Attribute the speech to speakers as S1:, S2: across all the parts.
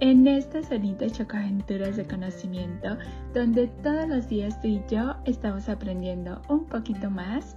S1: en estas bonitas chocaventuras de conocimiento donde todos los días tú y yo estamos aprendiendo un poquito más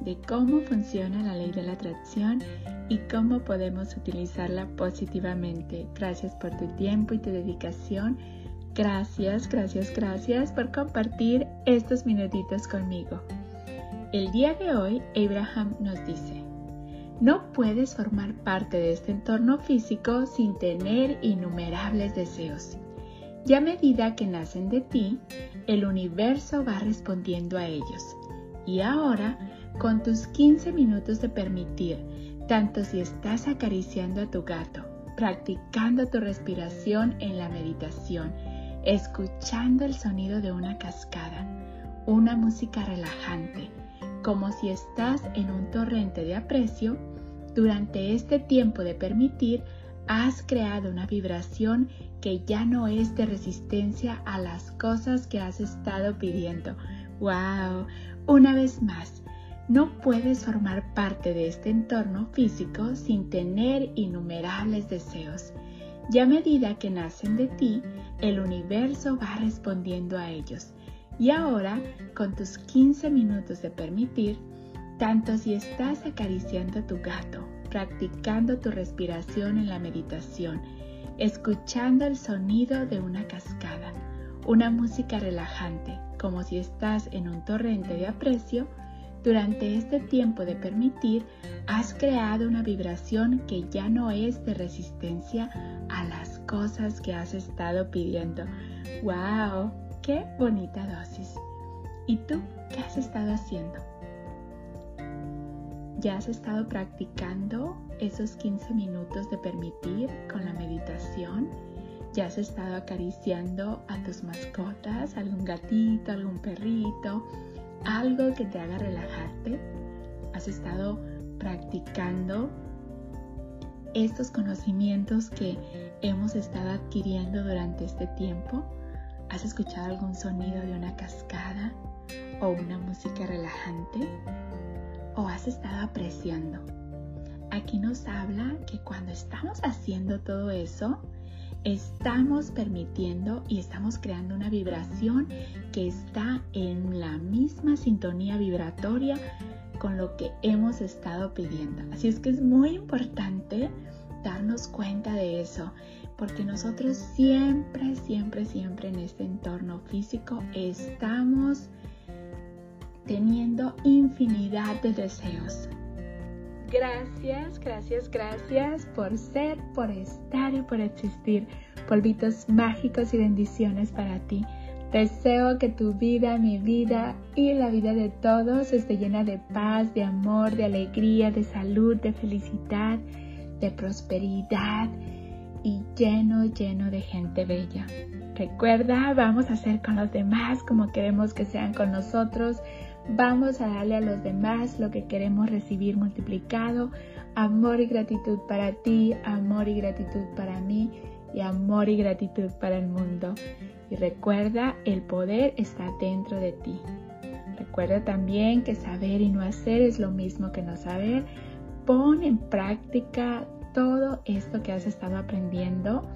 S1: de cómo funciona la ley de la atracción y cómo podemos utilizarla positivamente. Gracias por tu tiempo y tu dedicación. Gracias, gracias, gracias por compartir estos minutitos conmigo. El día de hoy, Abraham nos dice, no puedes formar parte de este entorno físico sin tener innumerables deseos. Y a medida que nacen de ti, el universo va respondiendo a ellos. Y ahora, con tus 15 minutos de permitir, tanto si estás acariciando a tu gato, practicando tu respiración en la meditación, escuchando el sonido de una cascada, una música relajante, como si estás en un torrente de aprecio, durante este tiempo de permitir, has creado una vibración que ya no es de resistencia a las cosas que has estado pidiendo. ¡Wow! Una vez más, no puedes formar parte de este entorno físico sin tener innumerables deseos. Y a medida que nacen de ti, el universo va respondiendo a ellos. Y ahora, con tus 15 minutos de permitir, tanto si estás acariciando a tu gato, practicando tu respiración en la meditación, escuchando el sonido de una cascada, una música relajante, como si estás en un torrente de aprecio, durante este tiempo de permitir, has creado una vibración que ya no es de resistencia a las cosas que has estado pidiendo. ¡Wow! ¡Qué bonita dosis! ¿Y tú qué has estado haciendo? ¿Ya has estado practicando esos 15 minutos de permitir con la meditación? ¿Ya has estado acariciando a tus mascotas, algún gatito, algún perrito, algo que te haga relajarte? ¿Has estado practicando estos conocimientos que hemos estado adquiriendo durante este tiempo? ¿Has escuchado algún sonido de una cascada o una música relajante? ¿O has estado apreciando? Aquí nos habla que cuando estamos haciendo todo eso, estamos permitiendo y estamos creando una vibración que está en la misma sintonía vibratoria con lo que hemos estado pidiendo. Así es que es muy importante darnos cuenta de eso porque nosotros siempre, siempre, siempre en este entorno físico estamos teniendo infinidad de deseos. Gracias, gracias, gracias por ser, por estar y por existir. Polvitos mágicos y bendiciones para ti. Deseo que tu vida, mi vida y la vida de todos esté llena de paz, de amor, de alegría, de salud, de felicidad, de prosperidad y lleno, lleno de gente bella. Recuerda, vamos a ser con los demás como queremos que sean con nosotros. Vamos a darle a los demás lo que queremos recibir multiplicado. Amor y gratitud para ti, amor y gratitud para mí y amor y gratitud para el mundo. Y recuerda, el poder está dentro de ti. Recuerda también que saber y no hacer es lo mismo que no saber. Pon en práctica todo esto que has estado aprendiendo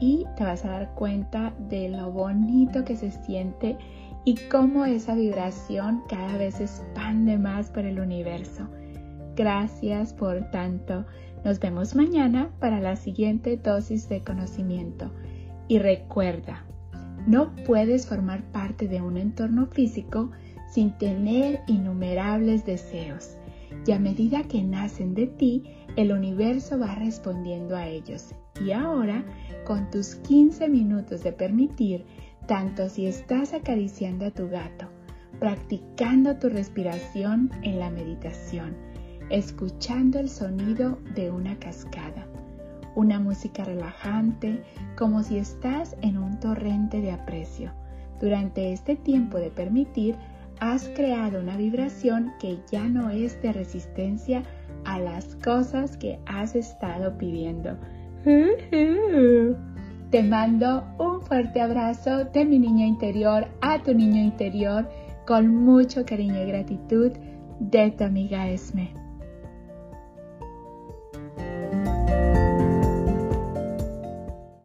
S1: y te vas a dar cuenta de lo bonito que se siente y cómo esa vibración cada vez expande más por el universo. Gracias por tanto. Nos vemos mañana para la siguiente dosis de conocimiento. Y recuerda, no puedes formar parte de un entorno físico sin tener innumerables deseos. Y a medida que nacen de ti, el universo va respondiendo a ellos. Y ahora, con tus 15 minutos de permitir, tanto si estás acariciando a tu gato, practicando tu respiración en la meditación, escuchando el sonido de una cascada, una música relajante, como si estás en un torrente de aprecio. Durante este tiempo de permitir, has creado una vibración que ya no es de resistencia a las cosas que has estado pidiendo. Te mando un fuerte abrazo de mi niña interior a tu niño interior con mucho cariño y gratitud de tu amiga Esme.